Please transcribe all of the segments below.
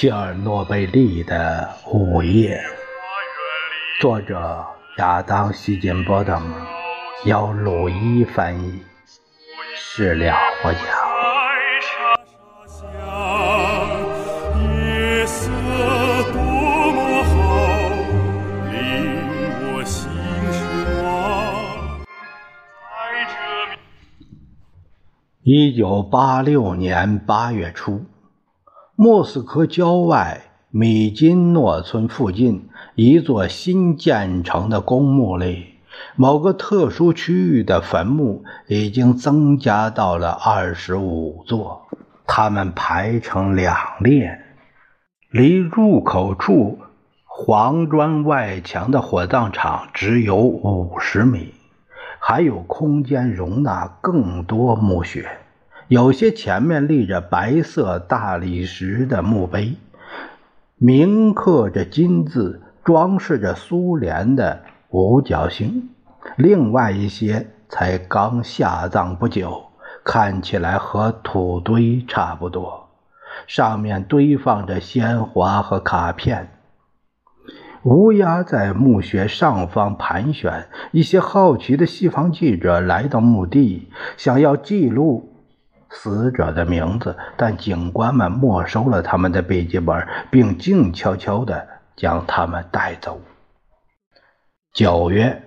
切尔诺贝利的午夜，作者亚当·希金波等，由鲁伊翻译，是了不讲。一九八六年八月初。莫斯科郊外米金诺村附近一座新建成的公墓里，某个特殊区域的坟墓已经增加到了二十五座，它们排成两列，离入口处黄砖外墙的火葬场只有五十米，还有空间容纳更多墓穴。有些前面立着白色大理石的墓碑，铭刻着金字，装饰着苏联的五角星；另外一些才刚下葬不久，看起来和土堆差不多，上面堆放着鲜花和卡片。乌鸦在墓穴上方盘旋。一些好奇的西方记者来到墓地，想要记录。死者的名字，但警官们没收了他们的笔记本，并静悄悄地将他们带走。九月，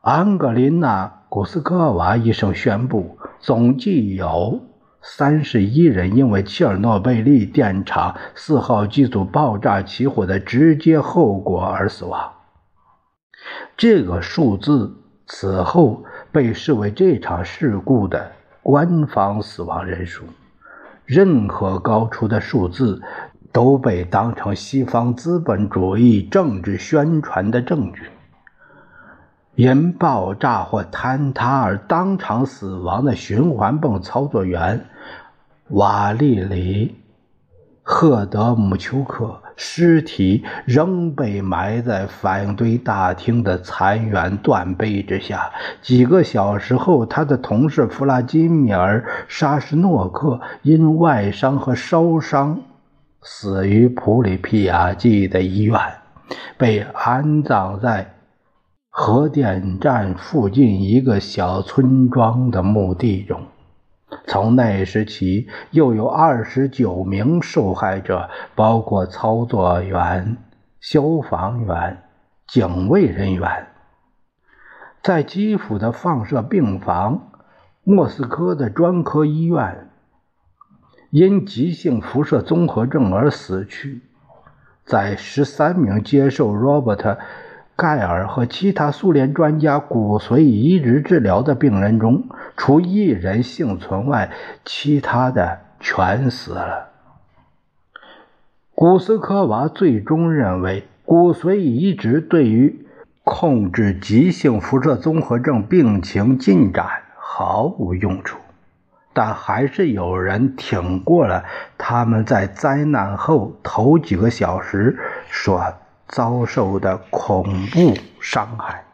安格林娜·古斯科娃医生宣布，总计有三十一人因为切尔诺贝利电厂四号机组爆炸起火的直接后果而死亡。这个数字此后被视为这场事故的。官方死亡人数，任何高出的数字都被当成西方资本主义政治宣传的证据。因爆炸或坍塌而当场死亡的循环泵操作员瓦利里。赫德姆丘克尸体仍被埋在反应堆大厅的残垣断碑之下。几个小时后，他的同事弗拉基米尔·沙什诺克因外伤和烧伤死于普里皮亚季的医院，被安葬在核电站附近一个小村庄的墓地中。从那时起，又有二十九名受害者，包括操作员、消防员、警卫人员，在基辅的放射病房、莫斯科的专科医院，因急性辐射综合症而死去。在十三名接受 Robert。盖尔和其他苏联专家骨髓移植治疗的病人中，除一人幸存外，其他的全死了。古斯科娃最终认为，骨髓移植对于控制急性辐射综合症病情进展毫无用处，但还是有人挺过了他们在灾难后头几个小时说。遭受的恐怖伤害，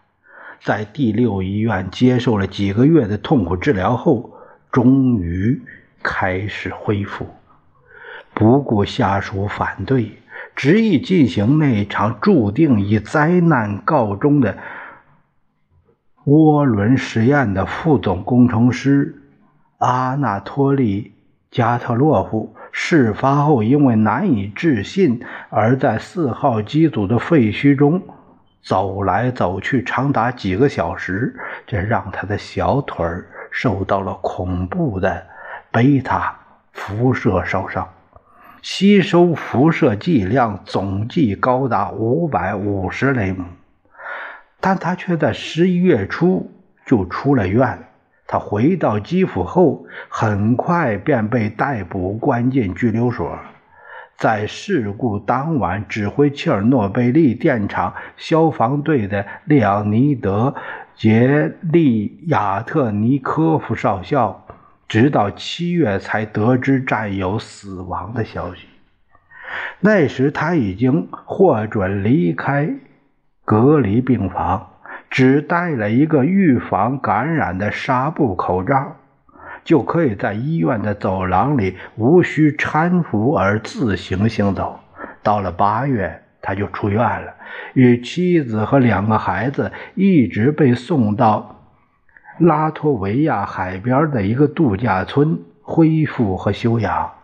在第六医院接受了几个月的痛苦治疗后，终于开始恢复。不顾下属反对，执意进行那场注定以灾难告终的涡轮实验的副总工程师阿纳托利·加特洛夫。事发后，因为难以置信，而在四号机组的废墟中走来走去长达几个小时，这让他的小腿受到了恐怖的贝塔辐射烧伤，吸收辐射剂量总计高达五百五十雷姆，但他却在十一月初就出了院。他回到基辅后，很快便被逮捕，关进拘留所。在事故当晚，指挥切尔诺贝利电厂消防队的列昂尼德·杰利亚特尼科夫少校，直到七月才得知战友死亡的消息。那时他已经获准离开隔离病房。只戴了一个预防感染的纱布口罩，就可以在医院的走廊里无需搀扶而自行行走。到了八月，他就出院了，与妻子和两个孩子一直被送到拉脱维亚海边的一个度假村恢复和休养。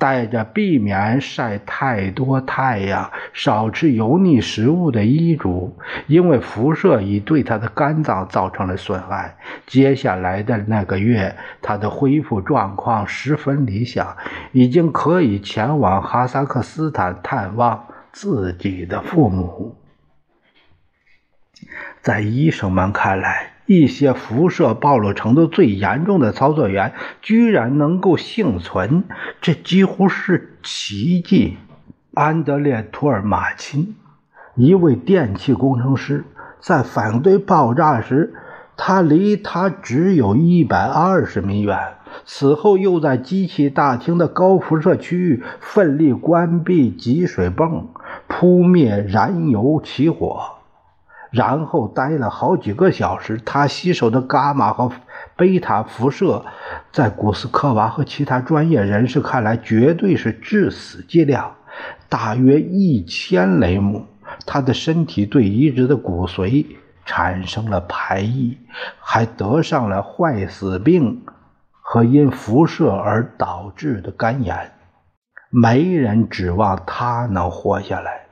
带着避免晒太多太阳、少吃油腻食物的医嘱，因为辐射已对他的肝脏造成了损害。接下来的那个月，他的恢复状况十分理想，已经可以前往哈萨克斯坦探望自己的父母。在医生们看来，一些辐射暴露程度最严重的操作员居然能够幸存，这几乎是奇迹。安德烈·图尔马钦，一位电气工程师，在反对爆炸时，他离他只有一百二十米远。此后，又在机器大厅的高辐射区域奋力关闭集水泵，扑灭燃油起火。然后待了好几个小时，他吸收的伽马和贝塔辐射，在古斯科娃和其他专业人士看来，绝对是致死剂量，大约一千雷姆。他的身体对移植的骨髓产生了排异，还得上了坏死病和因辐射而导致的肝炎。没人指望他能活下来。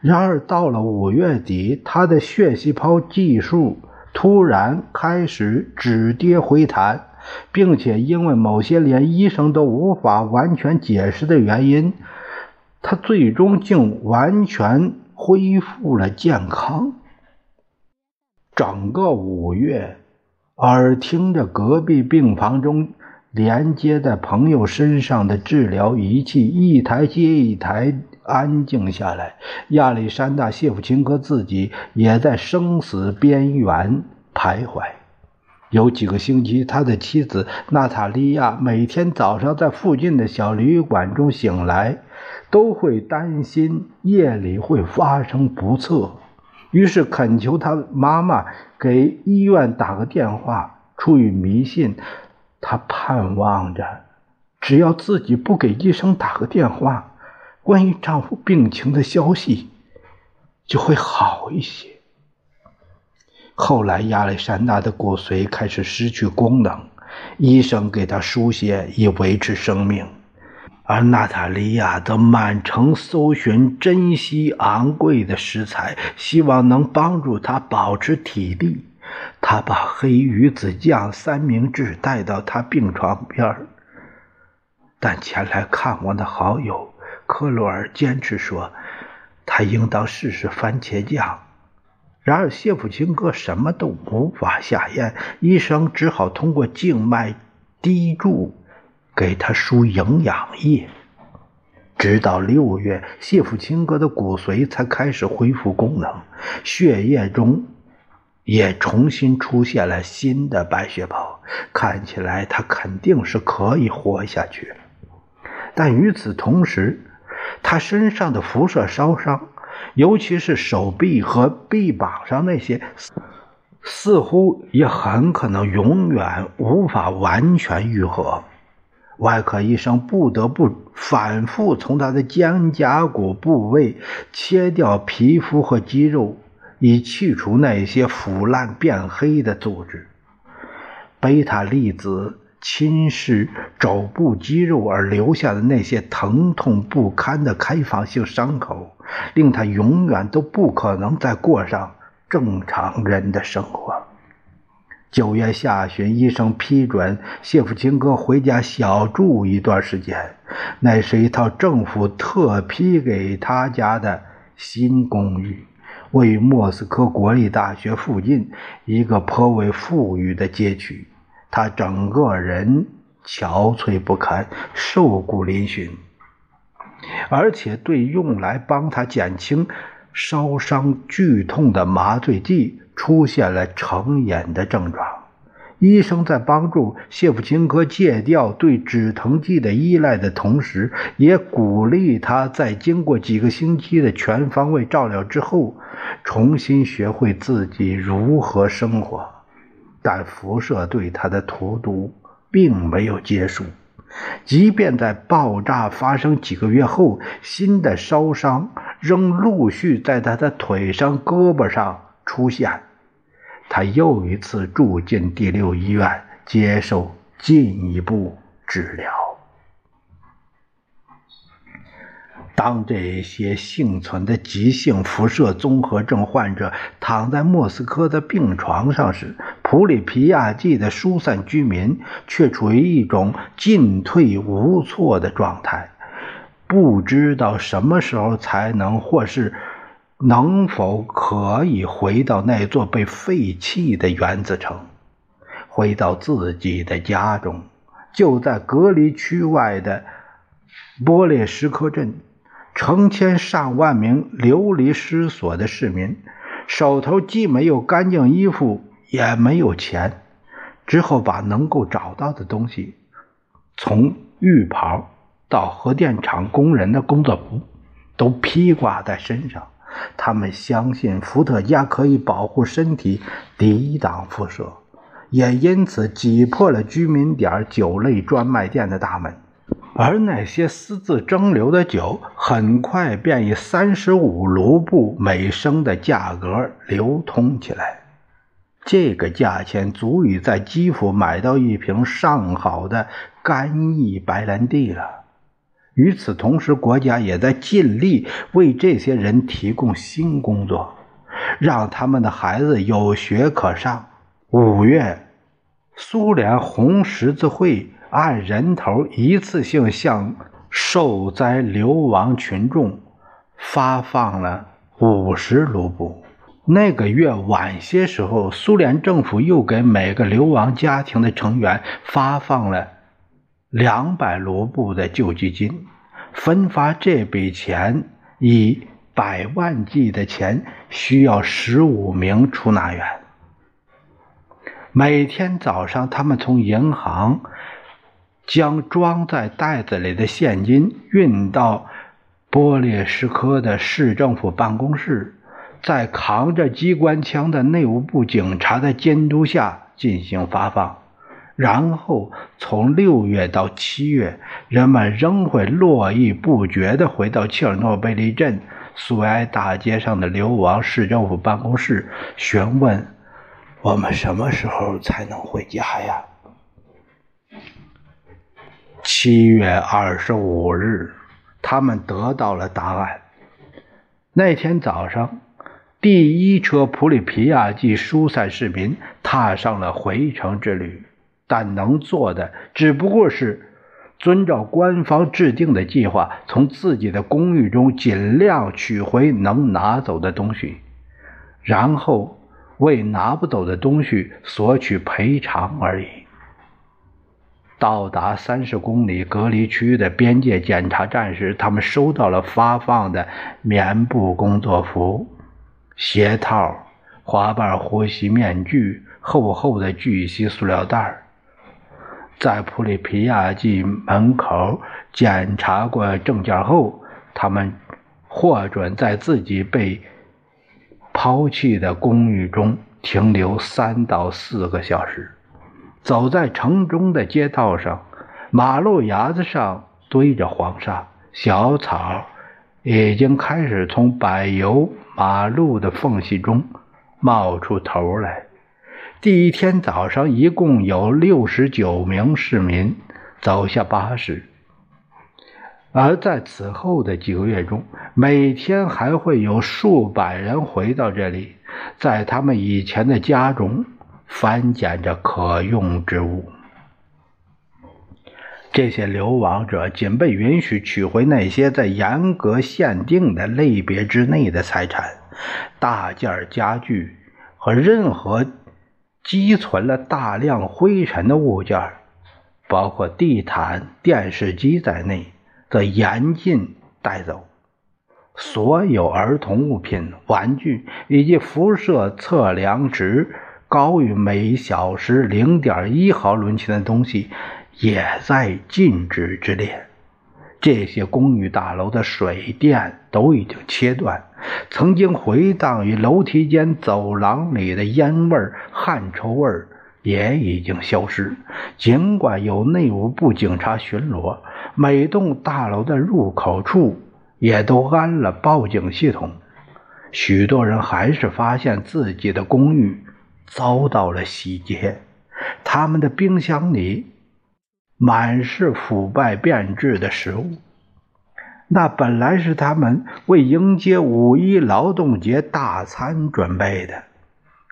然而，到了五月底，他的血细胞计数突然开始止跌回弹，并且因为某些连医生都无法完全解释的原因，他最终竟完全恢复了健康。整个五月，耳听着隔壁病房中连接在朋友身上的治疗仪器一台接一台。安静下来，亚历山大·谢夫琴科自己也在生死边缘徘徊。有几个星期，他的妻子娜塔莉亚每天早上在附近的小旅馆中醒来，都会担心夜里会发生不测，于是恳求他妈妈给医院打个电话。出于迷信，他盼望着，只要自己不给医生打个电话。关于丈夫病情的消息就会好一些。后来，亚历山大的骨髓开始失去功能，医生给他输血以维持生命，而娜塔莉亚则满城搜寻珍稀昂贵的食材，希望能帮助他保持体力。他把黑鱼子酱三明治带到他病床边但前来看望的好友。克洛尔坚持说，他应当试试番茄酱。然而谢普钦哥什么都无法下咽，医生只好通过静脉滴注给他输营养液。直到六月，谢普钦哥的骨髓才开始恢复功能，血液中也重新出现了新的白血泡，看起来他肯定是可以活下去。但与此同时，他身上的辐射烧伤，尤其是手臂和臂膀上那些，似乎也很可能永远无法完全愈合。外科医生不得不反复从他的肩胛骨部位切掉皮肤和肌肉，以去除那些腐烂变黑的组织。贝塔粒子。侵蚀肘部肌肉而留下的那些疼痛不堪的开放性伤口，令他永远都不可能再过上正常人的生活。九月下旬，医生批准谢夫琴科回家小住一段时间。那是一套政府特批给他家的新公寓，位于莫斯科国立大学附近一个颇为富裕的街区。他整个人憔悴不堪，瘦骨嶙峋，而且对用来帮他减轻烧伤剧痛的麻醉剂出现了成瘾的症状。医生在帮助谢普钦科戒掉对止疼剂的依赖的同时，也鼓励他在经过几个星期的全方位照料之后，重新学会自己如何生活。但辐射对他的荼毒并没有结束。即便在爆炸发生几个月后，新的烧伤仍陆续在他的腿上、胳膊上出现，他又一次住进第六医院，接受进一步治疗。当这些幸存的急性辐射综合症患者躺在莫斯科的病床上时，普里皮亚季的疏散居民却处于一种进退无措的状态，不知道什么时候才能或是能否可以回到那座被废弃的原子城，回到自己的家中，就在隔离区外的波列什科镇。成千上万名流离失所的市民，手头既没有干净衣服，也没有钱，之后把能够找到的东西，从浴袍到核电厂工人的工作服，都披挂在身上。他们相信伏特加可以保护身体，抵挡辐射，也因此挤破了居民点酒类专卖店的大门。而那些私自蒸馏的酒，很快便以三十五卢布每升的价格流通起来。这个价钱足以在基辅买到一瓶上好的干邑白兰地了。与此同时，国家也在尽力为这些人提供新工作，让他们的孩子有学可上。五月，苏联红十字会。按人头一次性向受灾流亡群众发放了五十卢布。那个月晚些时候，苏联政府又给每个流亡家庭的成员发放了两百卢布的救济金。分发这笔钱以百万计的钱，需要十五名出纳员。每天早上，他们从银行。将装在袋子里的现金运到波列什科的市政府办公室，在扛着机关枪的内务部警察的监督下进行发放。然后从六月到七月，人们仍会络绎不绝地回到切尔诺贝利镇苏埃大街上的流亡市政府办公室，询问我们什么时候才能回家呀？七月二十五日，他们得到了答案。那天早上，第一车普里皮亚季疏散市民踏上了回城之旅，但能做的只不过是遵照官方制定的计划，从自己的公寓中尽量取回能拿走的东西，然后为拿不走的东西索取赔偿而已。到达三十公里隔离区的边界检查站时，他们收到了发放的棉布工作服、鞋套、花瓣呼吸面具、厚厚的聚乙烯塑料袋。在普里皮亚季门口检查过证件后，他们获准在自己被抛弃的公寓中停留三到四个小时。走在城中的街道上，马路牙子上堆着黄沙，小草已经开始从柏油马路的缝隙中冒出头来。第一天早上，一共有六十九名市民走下巴士，而在此后的几个月中，每天还会有数百人回到这里，在他们以前的家中。翻捡着可用之物，这些流亡者仅被允许取回那些在严格限定的类别之内的财产，大件家具和任何积存了大量灰尘的物件，包括地毯、电视机在内，则严禁带走。所有儿童物品、玩具以及辐射测量值。高于每小时零点一毫伦琴的东西也在禁止之列。这些公寓大楼的水电都已经切断，曾经回荡于楼梯间、走廊里的烟味、汗臭味也已经消失。尽管有内务部警察巡逻，每栋大楼的入口处也都安了报警系统，许多人还是发现自己的公寓遭到了洗劫。他们的冰箱里满是腐败变质的食物，那本来是他们为迎接五一劳动节大餐准备的。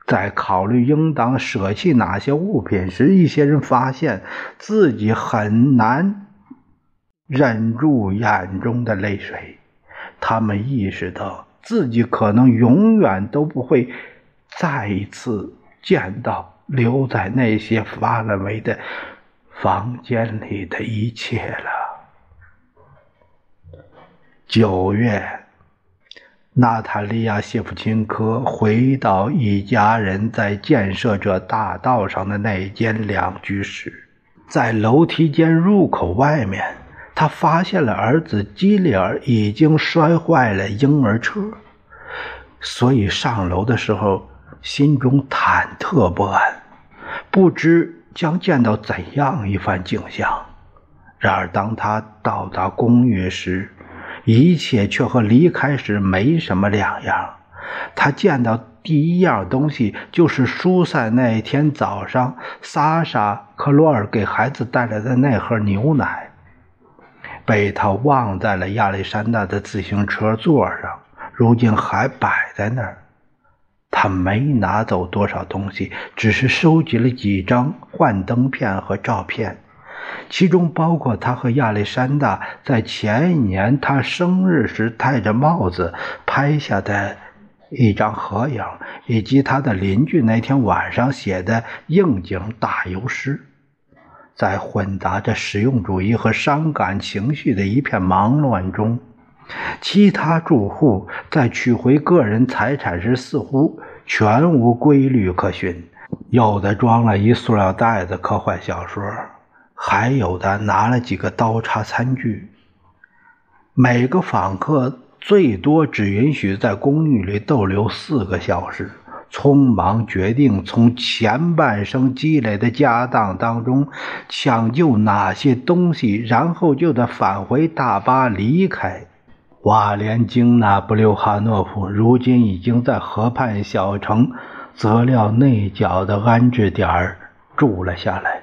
在考虑应当舍弃哪些物品时，一些人发现自己很难忍住眼中的泪水。他们意识到自己可能永远都不会再一次见到留在那些发了霉的房间里的一切了。九月。娜塔莉亚·谢夫琴科回到一家人在建设者大道上的那间两居室，在楼梯间入口外面，他发现了儿子基里尔已经摔坏了婴儿车，所以上楼的时候心中忐忑不安，不知将见到怎样一番景象。然而，当他到达公寓时，一切却和离开时没什么两样。他见到第一样东西就是疏散那天早上莎莎·克罗尔给孩子带来的那盒牛奶，被他忘在了亚历山大的自行车座上，如今还摆在那儿。他没拿走多少东西，只是收集了几张幻灯片和照片。其中包括他和亚历山大在前一年他生日时戴着帽子拍下的一张合影，以及他的邻居那天晚上写的应景打油诗。在混杂着实用主义和伤感情绪的一片忙乱中，其他住户在取回个人财产时似乎全无规律可循，有的装了一塑料袋子科幻小说。还有的拿了几个刀叉餐具。每个访客最多只允许在公寓里逗留四个小时。匆忙决定从前半生积累的家当当中抢救哪些东西，然后就得返回大巴离开。瓦连京娜·布留哈诺夫如今已经在河畔小城泽廖内角的安置点住了下来。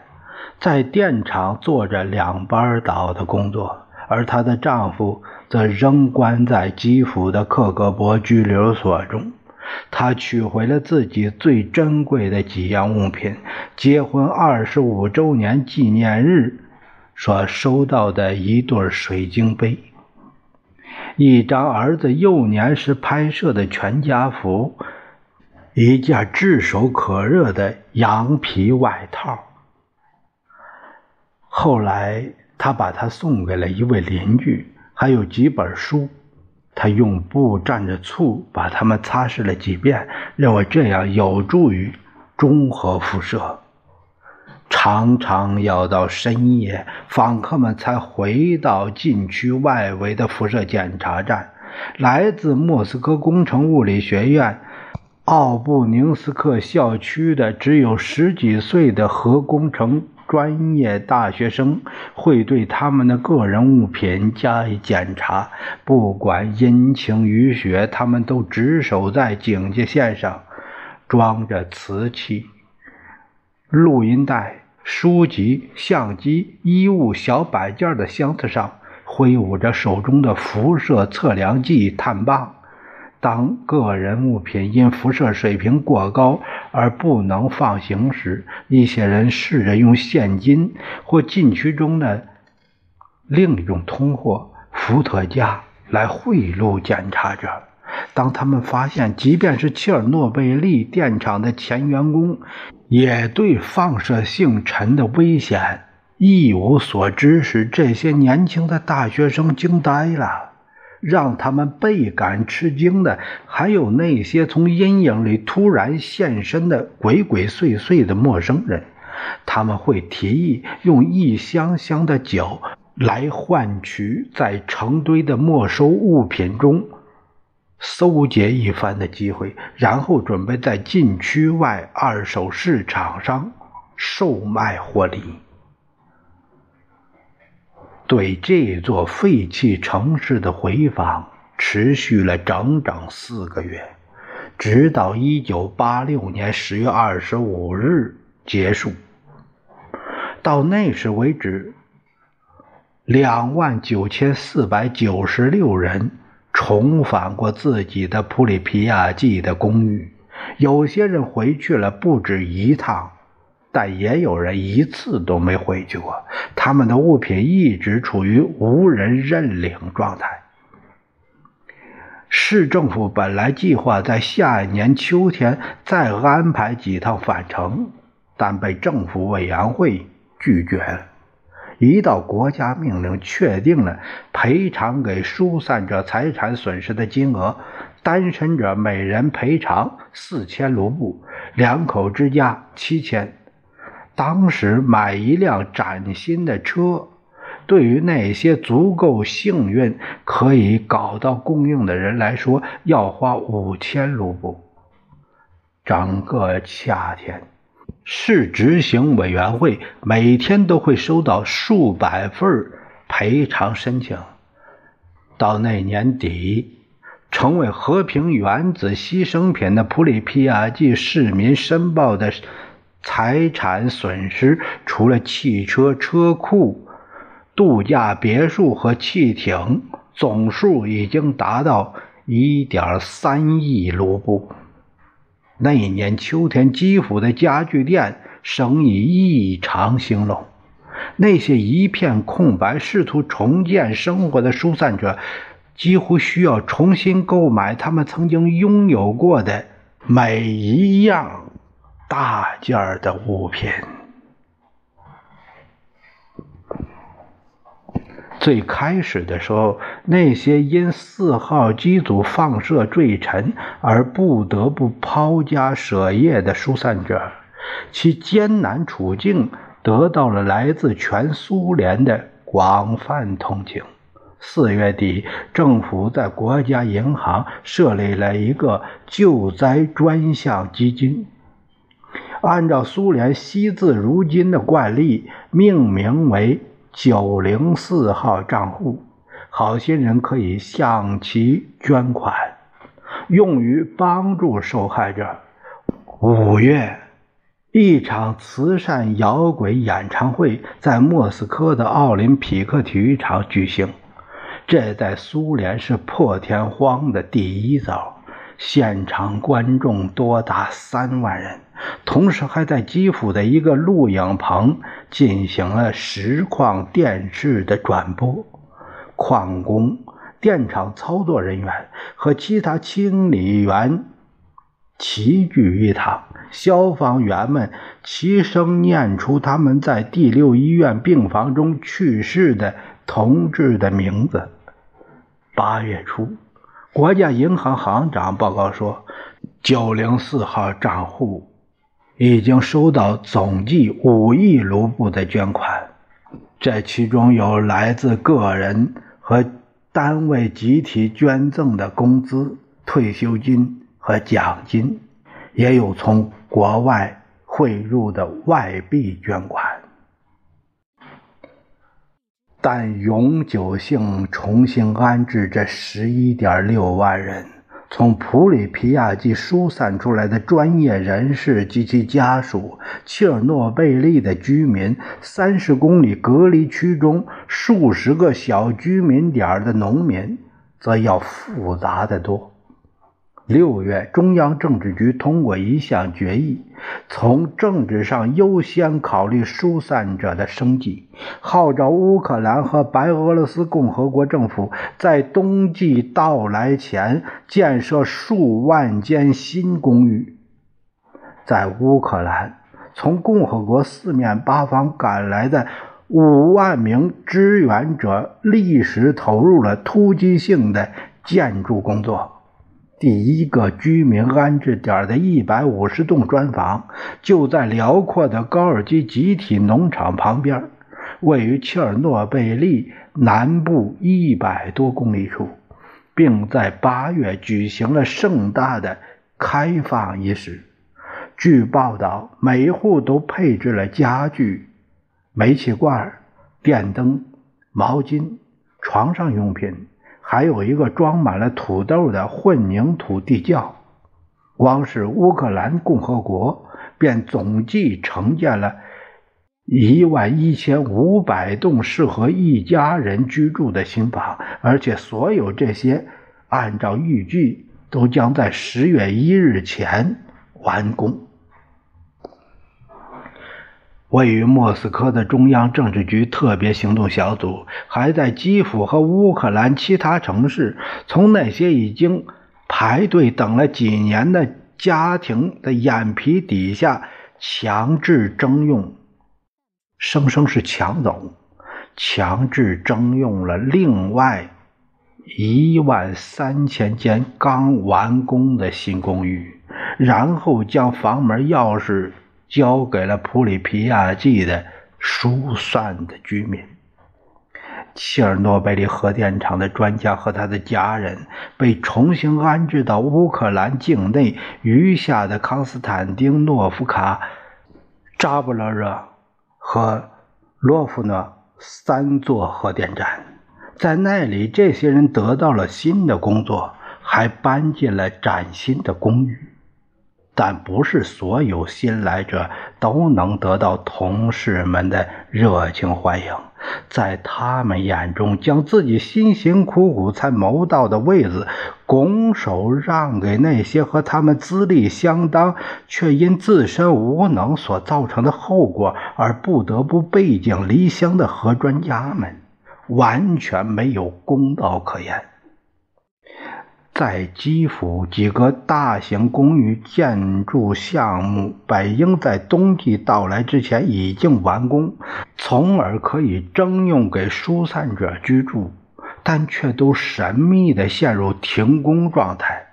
在电厂做着两班倒的工作，而她的丈夫则仍关在基辅的克格勃拘留所中。她取回了自己最珍贵的几样物品：结婚二十五周年纪念日所收到的一对水晶杯，一张儿子幼年时拍摄的全家福，一件炙手可热的羊皮外套。后来，他把它送给了一位邻居，还有几本书。他用布蘸着醋把它们擦拭了几遍，认为这样有助于中和辐射。常常要到深夜，访客们才回到禁区外围的辐射检查站。来自莫斯科工程物理学院奥布宁斯克校区的只有十几岁的核工程。专业大学生会对他们的个人物品加以检查，不管阴晴雨雪，他们都值守在警戒线上，装着瓷器、录音带、书籍、相机、衣物、小摆件的箱子上，挥舞着手中的辐射测量计探棒。当个人物品因辐射水平过高而不能放行时，一些人试着用现金或禁区中的另一种通货——伏特加来贿赂检查者。当他们发现，即便是切尔诺贝利电厂的前员工也对放射性尘的危险一无所知时，这些年轻的大学生惊呆了。让他们倍感吃惊的，还有那些从阴影里突然现身的鬼鬼祟祟的陌生人。他们会提议用一箱箱的酒来换取在成堆的没收物品中搜劫一番的机会，然后准备在禁区外二手市场上售卖获利。对这座废弃城市的回访持续了整整四个月，直到1986年10月25日结束。到那时为止，两万九千四百九十六人重返过自己的普里皮亚季的公寓。有些人回去了不止一趟，但也有人一次都没回去过。他们的物品一直处于无人认领状态。市政府本来计划在下一年秋天再安排几趟返程，但被政府委员会。拒绝了。一到国家命令确定了赔偿给疏散者财产损失的金额，单身者每人赔偿四千卢布，两口之家七千。当时买一辆崭新的车，对于那些足够幸运可以搞到供应的人来说，要花五千卢布。整个夏天。市执行委员会每天都会收到数百份赔偿申请。到那年底，成为和平原子牺牲品的普里皮亚季市民申报的财产损失，除了汽车车库、度假别墅和汽艇，总数已经达到一点三亿卢布。那一年秋天，基辅的家具店生意异常兴隆。那些一片空白、试图重建生活的疏散者，几乎需要重新购买他们曾经拥有过的每一样大件的物品。最开始的时候，那些因四号机组放射坠沉而不得不抛家舍业的疏散者，其艰难处境得到了来自全苏联的广泛同情。四月底，政府在国家银行设立了一个救灾专项基金，按照苏联惜字如金的惯例，命名为。九零四号账户，好心人可以向其捐款，用于帮助受害者。五月，一场慈善摇滚演唱会在莫斯科的奥林匹克体育场举行，这在苏联是破天荒的第一遭。现场观众多达三万人，同时还在基辅的一个录影棚进行了实况电视的转播。矿工、电厂操作人员和其他清理员齐聚一堂，消防员们齐声念出他们在第六医院病房中去世的同志的名字。八月初。国家银行行长报告说，九零四号账户已经收到总计五亿卢布的捐款，这其中有来自个人和单位集体捐赠的工资、退休金和奖金，也有从国外汇入的外币捐款。但永久性重新安置这十一点六万人从普里皮亚季疏散出来的专业人士及其家属，切尔诺贝利的居民，三十公里隔离区中数十个小居民点的农民，则要复杂的多。六月，中央政治局通过一项决议，从政治上优先考虑疏散者的生计，号召乌克兰和白俄罗斯共和国政府在冬季到来前建设数万间新公寓。在乌克兰，从共和国四面八方赶来的五万名支援者立时投入了突击性的建筑工作。第一个居民安置点的一百五十栋砖房就在辽阔的高尔基集体农场旁边，位于切尔诺贝利南部一百多公里处，并在八月举行了盛大的开放仪式。据报道，每户都配置了家具、煤气罐、电灯、毛巾、床上用品，还有一个装满了土豆的混凝土地窖。光是乌克兰共和国便总计承建了一万一千五百栋适合一家人居住的新房，而且所有这些按照预计都将在十月一日前完工。位于莫斯科的中央政治局特别行动小组还在基辅和乌克兰其他城市，从那些已经排队等了几年的家庭的眼皮底下强制征用，生生是抢走，强制征用了另外一万三千间刚完工的新公寓，然后将房门钥匙。交给了普里皮亚季的疏散的居民。切尔诺贝利核电厂的专家和他的家人被重新安置到乌克兰境内余下的康斯坦丁诺夫卡、扎布勒热和洛夫诺三座核电站。在那里，这些人得到了新的工作，还搬进了崭新的公寓。但不是所有新来者都能得到同事们的热情欢迎，在他们眼中，将自己辛辛苦苦才谋到的位子拱手让给那些和他们资历相当却因自身无能所造成的后果而不得不背井离乡的核专家们，完全没有公道可言。在基辅，几个大型公寓建筑项目本应在冬季到来之前已经完工，从而可以征用给疏散者居住，但却都神秘地陷入停工状态。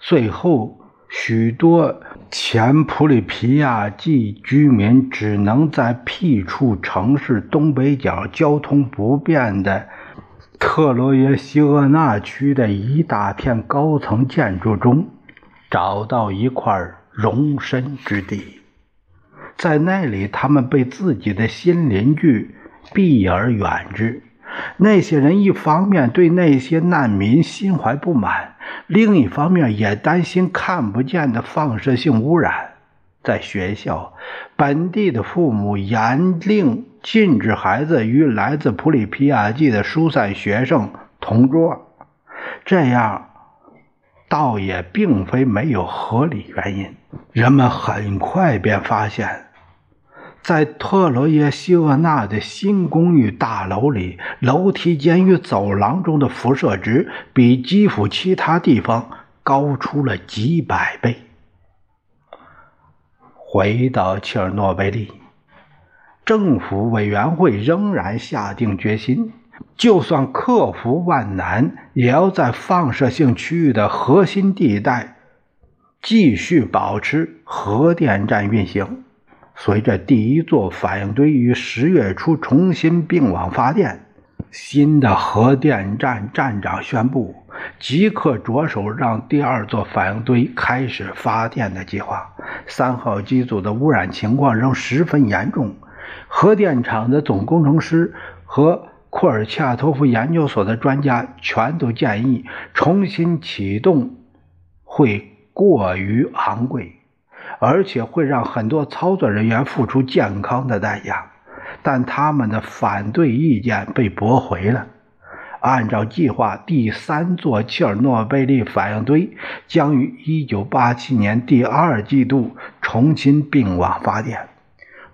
最后，许多前普里皮亚季居民只能在僻处城市东北角交通不便的。特罗耶西厄纳区的一大片高层建筑中，找到一块容身之地，在那里，他们被自己的新邻居避而远之。那些人一方面对那些难民心怀不满，另一方面也担心看不见的放射性污染。在学校，本地的父母严令。禁止孩子与来自普里皮亚季的疏散学生同桌，这样倒也并非没有合理原因。人们很快便发现，在特罗耶西厄纳的新公寓大楼里，楼梯间与走廊中的辐射值比基辅其他地方高出了几百倍。回到切尔诺贝利。政府委员会仍然下定决心，就算克服万难，也要在放射性区域的核心地带继续保持核电站运行。随着第一座反应堆于十月初重新并网发电，新的核电站站长宣布，即刻着手让第二座反应堆开始发电的计划。三号机组的污染情况仍十分严重。核电厂的总工程师和库尔恰托夫研究所的专家全都建议重新启动会过于昂贵，而且会让很多操作人员付出健康的代价。但他们的反对意见被驳回了。按照计划，第三座切尔诺贝利反应堆将于1987年第二季度重新并网发电。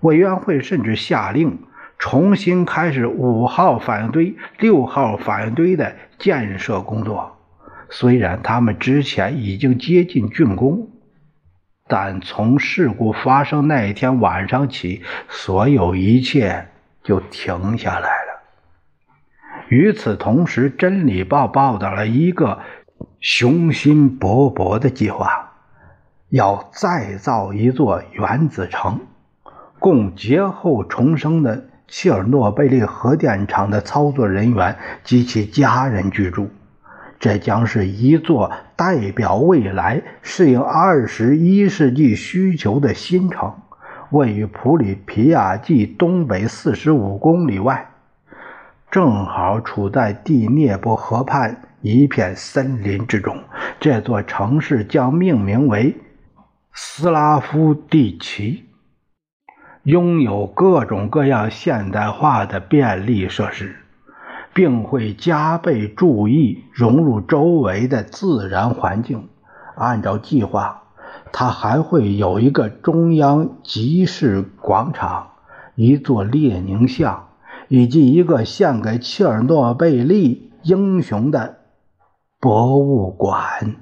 委员会甚至下令重新开始五号反应堆、六号反应堆的建设工作。虽然他们之前已经接近竣工，但从事故发生那一天晚上起，所有一切就停下来了。与此同时，《真理报》报道了一个雄心勃勃的计划：要再造一座原子城。供劫后重生的切尔诺贝利核电厂的操作人员及其家人居住。这将是一座代表未来、适应二十一世纪需求的新城，位于普里皮亚季东北四十五公里外，正好处在第聂伯河畔一片森林之中。这座城市将命名为斯拉夫蒂奇，拥有各种各样现代化的便利设施。并会加倍注意融入周围的自然环境。按照计划，它还会有一个中央集市广场、一座列宁像以及一个献给切尔诺贝利英雄的博物馆。